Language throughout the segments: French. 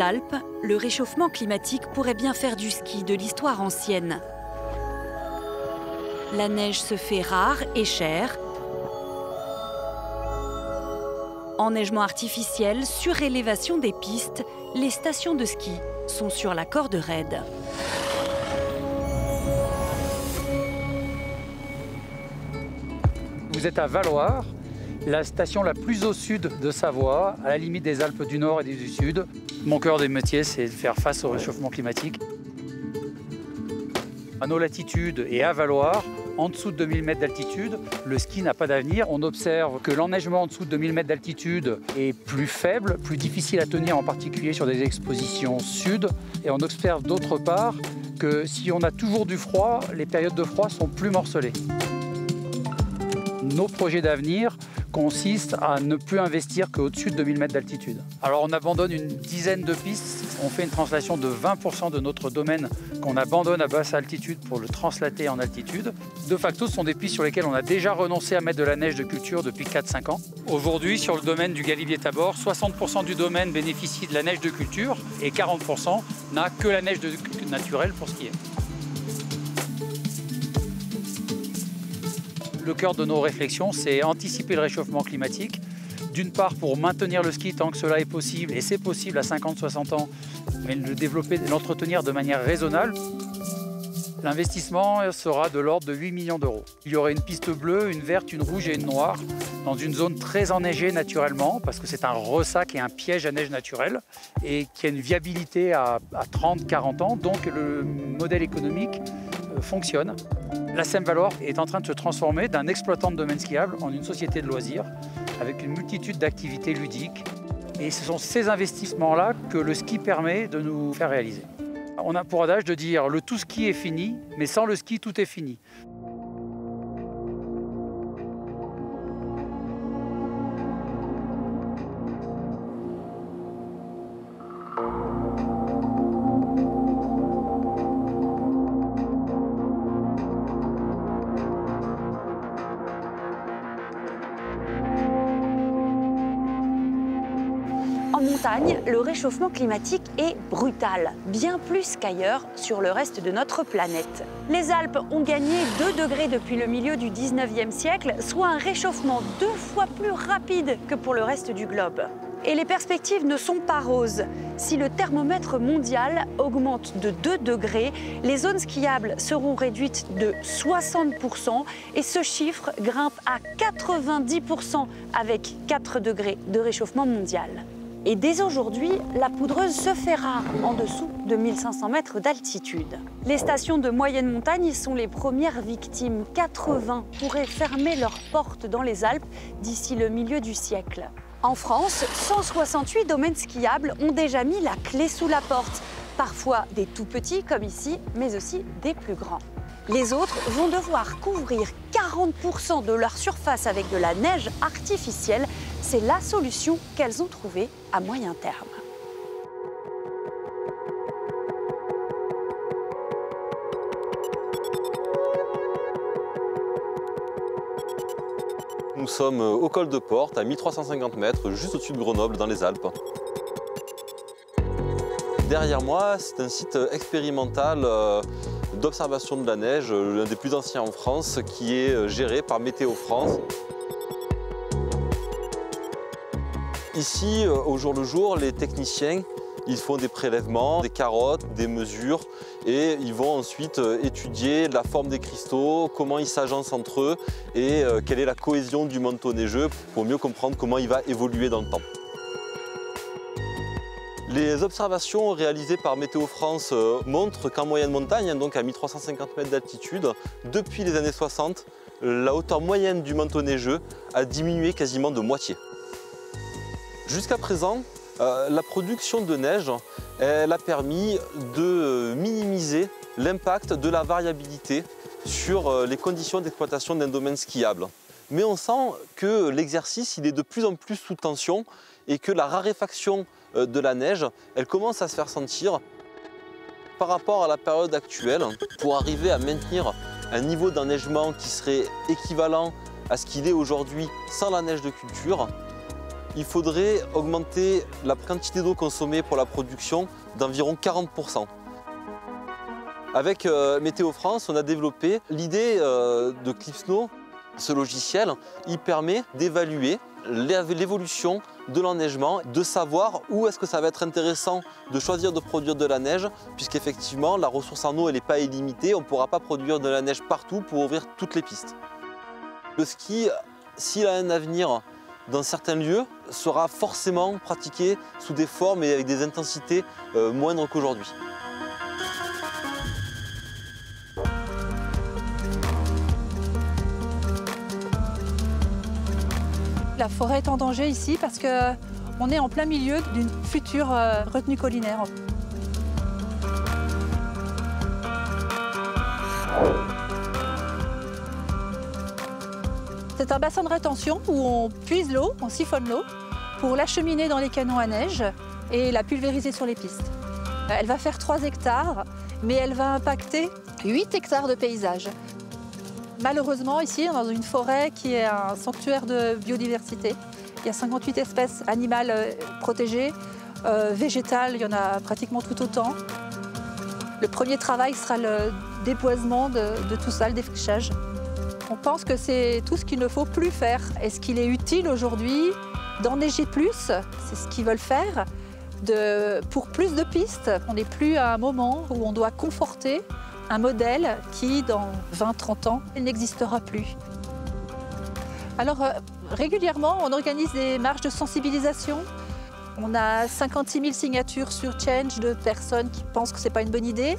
Alpes, le réchauffement climatique pourrait bien faire du ski de l'histoire ancienne. La neige se fait rare et chère. Enneigement artificiel, surélévation des pistes, les stations de ski sont sur la corde raide. Vous êtes à Valoir, la station la plus au sud de Savoie, à la limite des Alpes du Nord et du Sud. Mon cœur des métiers, c'est de faire face au réchauffement climatique. À nos latitudes et à Valoir, en dessous de 2000 mètres d'altitude, le ski n'a pas d'avenir. On observe que l'enneigement en dessous de 2000 mètres d'altitude est plus faible, plus difficile à tenir, en particulier sur des expositions sud. Et on observe d'autre part que si on a toujours du froid, les périodes de froid sont plus morcelées. Nos projets d'avenir consistent à ne plus investir qu'au-dessus de 2000 mètres d'altitude. Alors on abandonne une dizaine de pistes, on fait une translation de 20% de notre domaine qu'on abandonne à basse altitude pour le translater en altitude. De facto, ce sont des pistes sur lesquelles on a déjà renoncé à mettre de la neige de culture depuis 4-5 ans. Aujourd'hui, sur le domaine du Galibier-Tabor, 60% du domaine bénéficie de la neige de culture et 40% n'a que la neige de naturelle pour skier. Le cœur de nos réflexions, c'est anticiper le réchauffement climatique. D'une part, pour maintenir le ski tant que cela est possible, et c'est possible à 50-60 ans, mais le développer, l'entretenir de manière raisonnable. L'investissement sera de l'ordre de 8 millions d'euros. Il y aurait une piste bleue, une verte, une rouge et une noire dans une zone très enneigée naturellement parce que c'est un ressac et un piège à neige naturelle et qui a une viabilité à, 30-40 ans. Donc le modèle économique fonctionne. La Seine-Valoir est en train de se transformer d'un exploitant de domaine skiable en une société de loisirs avec une multitude d'activités ludiques. Et ce sont ces investissements-là que le ski permet de nous faire réaliser. On a pour adage de dire le tout ski est fini, mais sans le ski, tout est fini. Le réchauffement climatique est brutal, bien plus qu'ailleurs sur le reste de notre planète. Les Alpes ont gagné 2 degrés depuis le milieu du 19e siècle, soit un réchauffement deux fois plus rapide que pour le reste du globe. Et les perspectives ne sont pas roses. Si le thermomètre mondial augmente de 2 degrés, les zones skiables seront réduites de 60% et ce chiffre grimpe à 90% avec 4 degrés de réchauffement mondial. Et dès aujourd'hui, la poudreuse se fait rare en dessous de 1500 mètres d'altitude. Les stations de moyenne montagne sont les premières victimes. 80 pourraient fermer leurs portes dans les Alpes d'ici le milieu du siècle. En France, 168 domaines skiables ont déjà mis la clé sous la porte. Parfois des tout petits comme ici, mais aussi des plus grands. Les autres vont devoir couvrir 40% de leur surface avec de la neige artificielle c'est la solution qu'elles ont trouvée à moyen terme. Nous sommes au col de Porte, à 1350 mètres, juste au-dessus de Grenoble, dans les Alpes. Derrière moi, c'est un site expérimental euh, d'observation de la neige, l'un des plus anciens en France, qui est euh, géré par Météo France. Ici, euh, au jour le jour, les techniciens ils font des prélèvements, des carottes, des mesures et ils vont ensuite euh, étudier la forme des cristaux, comment ils s'agencent entre eux et euh, quelle est la cohésion du manteau neigeux pour mieux comprendre comment il va évoluer dans le temps. Les observations réalisées par Météo France montrent qu'en moyenne montagne, hein, donc à 1350 mètres d'altitude, depuis les années 60, la hauteur moyenne du manteau neigeux a diminué quasiment de moitié. Jusqu'à présent, euh, la production de neige, elle a permis de minimiser l'impact de la variabilité sur euh, les conditions d'exploitation d'un domaine skiable. Mais on sent que l'exercice est de plus en plus sous tension et que la raréfaction euh, de la neige, elle commence à se faire sentir par rapport à la période actuelle pour arriver à maintenir un niveau d'enneigement qui serait équivalent à ce qu'il est aujourd'hui sans la neige de culture il faudrait augmenter la quantité d'eau consommée pour la production d'environ 40%. Avec euh, Météo France, on a développé l'idée euh, de Clipsnow. Ce logiciel, il permet d'évaluer l'évolution de l'enneigement, de savoir où est-ce que ça va être intéressant de choisir de produire de la neige, puisqu'effectivement la ressource en eau n'est pas illimitée, on ne pourra pas produire de la neige partout pour ouvrir toutes les pistes. Le ski, s'il a un avenir dans certains lieux, sera forcément pratiqué sous des formes et avec des intensités euh, moindres qu'aujourd'hui. La forêt est en danger ici parce qu'on est en plein milieu d'une future euh, retenue collinaire. C'est un bassin de rétention où on puise l'eau, on siphonne l'eau pour l'acheminer dans les canons à neige et la pulvériser sur les pistes. Elle va faire 3 hectares, mais elle va impacter 8 hectares de paysage. Malheureusement, ici, dans une forêt qui est un sanctuaire de biodiversité, il y a 58 espèces animales euh, protégées, euh, végétales, il y en a pratiquement tout autant. Le premier travail sera le déboisement de, tout ça, le défrichage. On pense que c'est tout ce qu'il ne faut plus faire. Est-ce qu'il est utile aujourd'hui d'enneiger plus? C'est ce qu'ils veulent faire. Pour plus de pistes, on n'est plus à un moment où on doit conforter un modèle qui, dans 20-30 ans, n'existera plus. Alors, euh, régulièrement, on organise des marches de sensibilisation. On a 56 000 signatures sur Change de personnes qui pensent que ce n'est pas une bonne idée.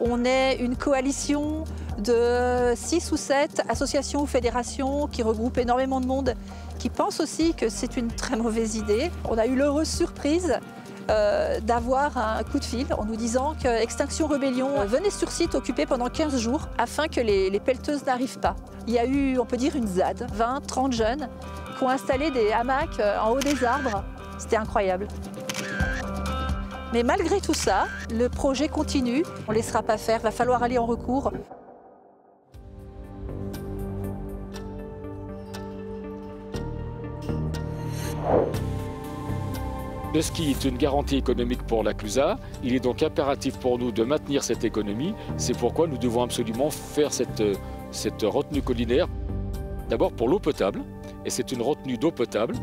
On est une coalition de 6 ou 7 associations ou fédérations qui regroupent énormément de monde qui pensent aussi que c'est une très mauvaise idée. On a eu l'heureuse surprise euh, d'avoir un coup de fil en nous disant que Extinction Rebellion venait sur site occupé pendant 15 jours afin que les, pelleteuses n'arrivent pas. Il y a eu, on peut dire, une ZAD, 20, 30 jeunes qui ont installé des hamacs euh, en haut des arbres. C'était incroyable. Mais malgré tout ça, le projet continue. On ne laissera pas faire, va falloir aller en recours. Le ski est une garantie économique pour la Clusa. Il est donc impératif pour nous de maintenir cette économie. C'est pourquoi nous devons absolument faire cette, retenue collinaire. D'abord pour l'eau potable, et c'est une retenue d'eau potable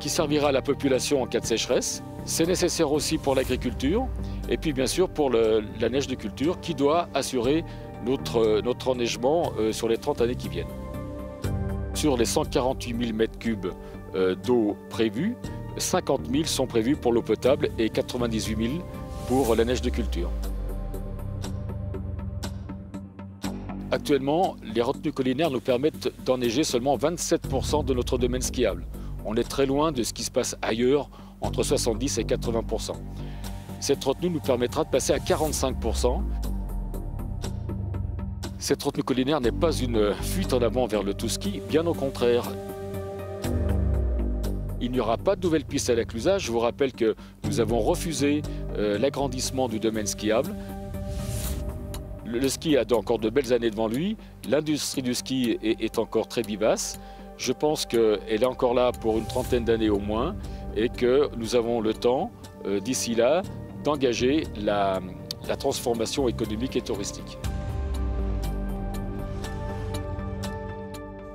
qui servira à la population en cas de sécheresse. C'est nécessaire aussi pour l'agriculture et puis bien sûr pour la neige de culture qui doit assurer notre, enneigement euh, sur les 30 années qui viennent. Sur les 148 000 m3 euh, d'eau prévue, 50 000 sont prévus pour l'eau potable et 98 000 pour la neige de culture. Actuellement, les retenues collinaires nous permettent d'enneiger seulement 27% de notre domaine skiable. On est très loin de ce qui se passe ailleurs, entre 70 et 80%. Cette retenue nous permettra de passer à 45%. Cette retenue collinaire n'est pas une fuite en avant vers le tout ski, bien au contraire. Il n'y aura pas de nouvelle piste à la Clusa. Je vous rappelle que nous avons refusé euh, l'agrandissement du domaine skiable. Le, ski a encore de belles années devant lui. L'industrie du ski est, encore très vivace. Je pense qu'elle est encore là pour une trentaine d'années au moins et que nous avons le temps, euh, d'ici là, d'engager la transformation économique et touristique.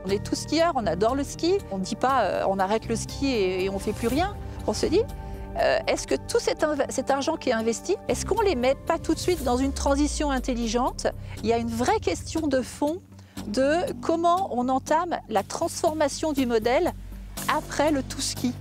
On est tous skieurs, on adore le ski. On ne dit pas euh, on arrête le ski et, on ne fait plus rien. On se dit euh, est-ce que tout cet, cet, argent qui est investi, est-ce qu'on ne les met pas tout de suite dans une transition intelligente? Il y a une vraie question de fond de comment on entame la transformation du modèle après le tout ski.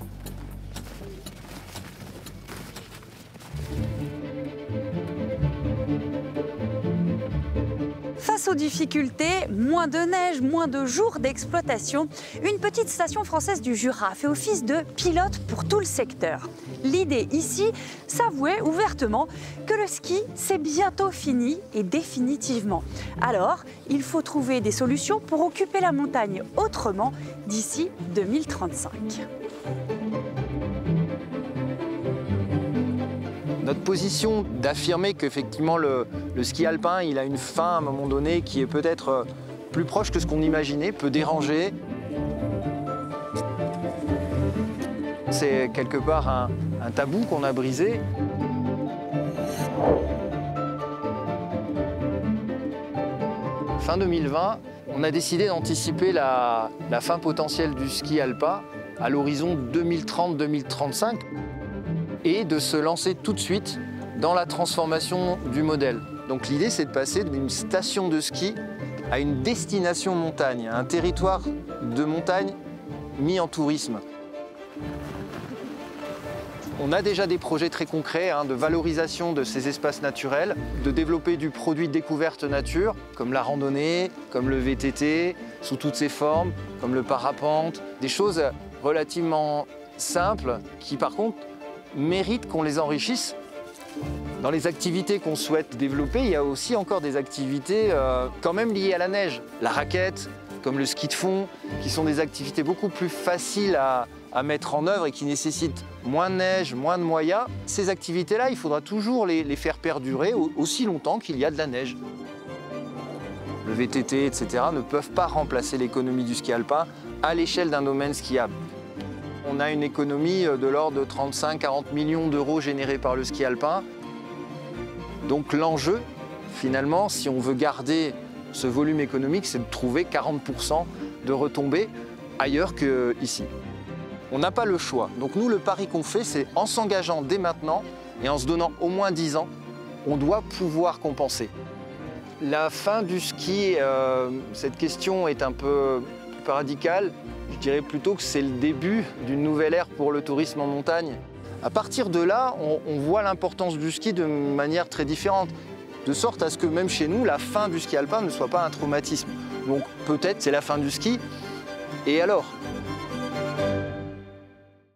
Face aux difficultés, moins de neige, moins de jours d'exploitation, une petite station française du Jura fait office de pilote pour tout le secteur. L'idée ici, s'avouer ouvertement que le ski, c'est bientôt fini et définitivement. Alors, il faut trouver des solutions pour occuper la montagne autrement d'ici 2035. Notre position d'affirmer qu'effectivement le, ski alpin il a une fin à un moment donné qui est peut-être plus proche que ce qu'on imaginait, peut déranger. C'est quelque part un, tabou qu'on a brisé. Fin 2020, on a décidé d'anticiper la fin potentielle du ski alpin à l'horizon 2030-2035 et de se lancer tout de suite dans la transformation du modèle. Donc l'idée c'est de passer d'une station de ski à une destination montagne, un territoire de montagne mis en tourisme. On a déjà des projets très concrets hein, de valorisation de ces espaces naturels, de développer du produit découverte nature, comme la randonnée, comme le VTT, sous toutes ses formes, comme le parapente, des choses relativement simples qui par contre méritent qu'on les enrichisse. Dans les activités qu'on souhaite développer, il y a aussi encore des activités euh, quand même liées à la neige. La raquette, comme le ski de fond, qui sont des activités beaucoup plus faciles à, à mettre en œuvre et qui nécessitent moins de neige, moins de moyens. Ces activités-là, il faudra toujours les, faire perdurer au- aussi longtemps qu'il y a de la neige. Le VTT, etc., ne peuvent pas remplacer l'économie du ski alpin à l'échelle d'un domaine skiable. On a une économie euh, de l'ordre de 35-40 millions d'euros générés par le ski alpin. Donc l'enjeu, finalement, si on veut garder ce volume économique, c'est de trouver 40% de retombées ailleurs qu'ici. On n'a pas le choix. Donc nous, le pari qu'on fait, c'est en s'engageant dès maintenant et en se donnant au moins 10 ans, on doit pouvoir compenser. La fin du ski, euh, cette question est un peu plus radicale. Je dirais plutôt que c'est le début d'une nouvelle ère pour le tourisme en montagne. À partir de là, on, on voit l'importance du ski de manière très différente, de sorte à ce que même chez nous, la fin du ski alpin ne soit pas un traumatisme. Donc peut-être c'est la fin du ski, et alors?